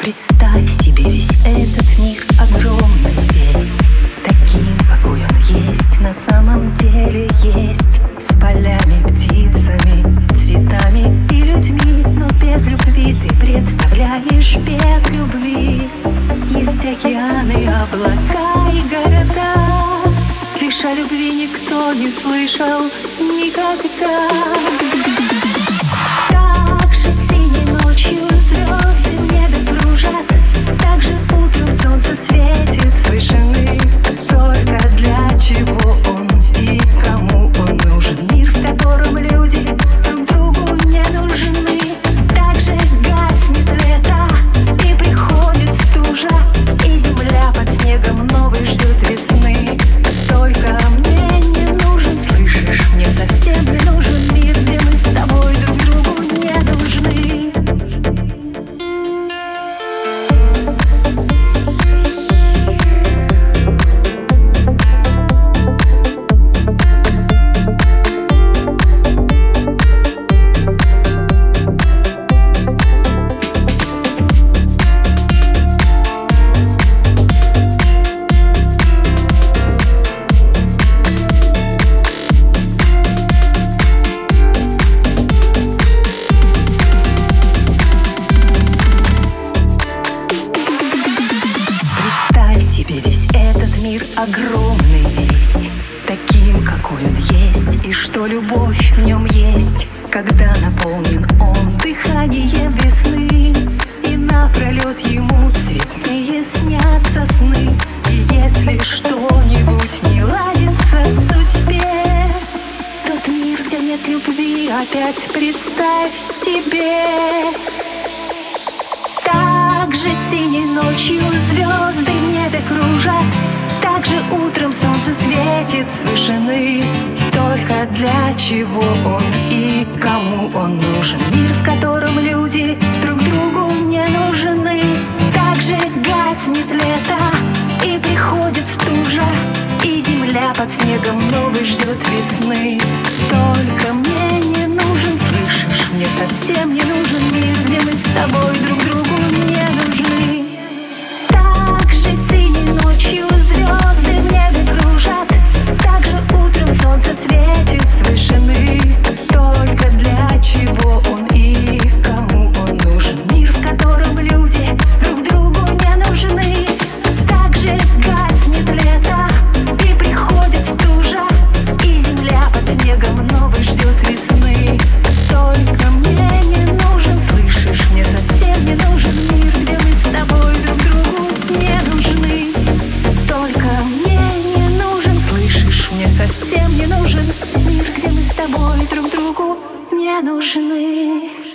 Представь себе весь этот мир огромный весь представляешь без любви. Есть океаны, облака и города. Лишь о любви никто не слышал никогда огромный весь. Таким, какой он есть И что любовь в нем есть. Когда наполнен он дыханием весны И напролет ему цветные снятся сны. И если что-нибудь не ладится судьбе Тот мир, где нет любви, опять представь себе Так же синей ночью звезды в небе кружат также утром солнце светит с вышины Только для чего он и кому он нужен. Мир, в котором люди друг другу не нужны Также гаснет лето и приходит стужа И земля под снегом новый ждет весны совсем не нужен мир Где мы с тобой друг другу не нужны совсем не нужен Мир, где мы с тобой друг другу не нужны.